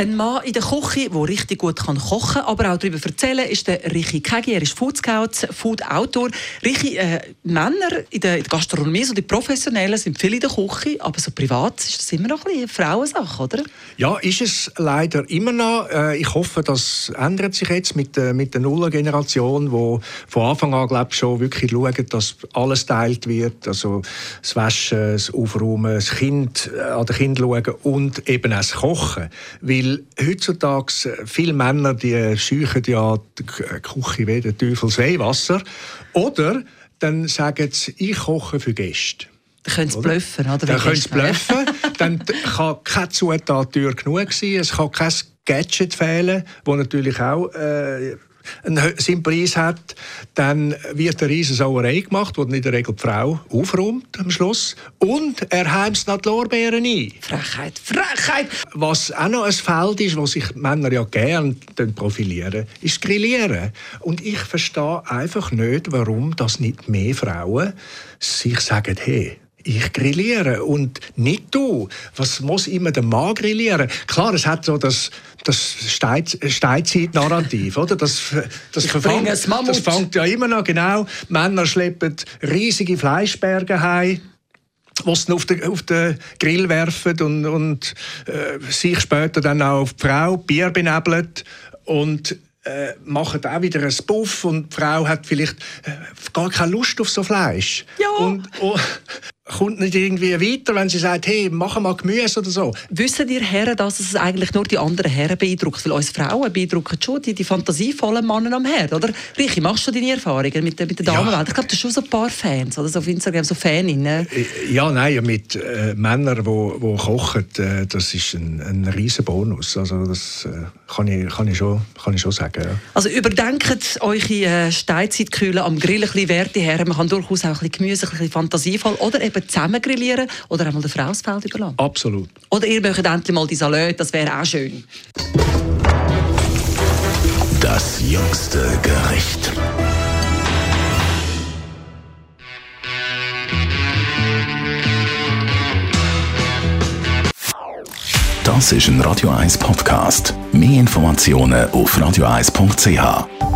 Ein Mann in der Küche, der richtig gut kochen kann, aber auch darüber erzählen ist der Richi Kegi. Er ist Food Scout, Food Autor. Richi, äh, Männer in der, Gastronomie, so die Professionellen, sind viele in der Küche, aber so privat ist das immer noch ein eine Frauensache, oder? Ja, ist es leider immer noch. Äh, ich hoffe, das ändert sich jetzt mit, mit der Nuller-Generation, wo von Anfang an glaub, schon wirklich schaut, dass alles teilt wird. Also das Waschen, das Aufräumen, das Kind äh, an den Kind schauen und eben auch das Kochen. Weil weil heutzutage äh, viele Männer die scheuchen ja die Küche wie der Teufels Weihwasser. Oder dann sagen sie, ich koche für Gäste. Dann können sie bluffen, oder? Dann können sie bluffen. dann kann keine Zutat teuer genug sein. Es kann kein Gadget fehlen, das natürlich auch äh, seinen Preis hat, dann wird eine riesen Sauerei gemacht, wo in der Regel die Frau aufräumt am Schluss und er heimst noch die Lorbeeren ein. Frechheit, Frechheit! Was auch noch ein Feld ist, wo sich Männer ja gerne profilieren, ist Grillieren. Und ich verstehe einfach nicht, warum das nicht mehr Frauen sich sagen, hey, ich grilliere und nicht du. Was muss immer der Mann grillieren? Klar, es hat so das, das Steinzeit-Narrativ, oder? Das, das, verfängt, das fängt ja immer noch, genau. Männer schleppen riesige Fleischberge heim die sie auf den, auf den Grill werfen und, und äh, sich später dann auch auf die Frau Bier benebelt und äh, machen auch wieder einen Puff und die Frau hat vielleicht äh, gar keine Lust auf so Fleisch. Ja. Und, oh, kommt nicht irgendwie weiter, wenn sie sagt, hey, mach mal Gemüse oder so. Wissen ihr Herren, dass es eigentlich nur die anderen Herren beeindruckt? Weil uns Frauen beeindrucken schon die, die fantasievollen Männer am Herd, oder? Richi, machst du deine Erfahrungen mit, mit der Damenwelt? Ja. Ich glaube, du hast schon so ein paar Fans, oder? So auf Instagram, so Faninnen. Äh, ja, nein, mit äh, Männern, die wo, wo kochen, äh, das ist ein, ein riesen Bonus. Also das äh, kann, ich, kann, ich schon, kann ich schon sagen. Ja. Also überdenkt eure äh, Steinzeitkühle am Grill ein bisschen Werte her. Man kann durchaus auch ein bisschen Gemüse, ein bisschen fantasievoll oder eben zusammen grillieren oder einmal der Frau das Feld überlassen. Absolut. Oder ihr möchtet endlich mal die Salate, das wäre auch schön. Das jüngste Gericht. Das ist ein Radio 1 Podcast. Mehr Informationen auf radio1.ch.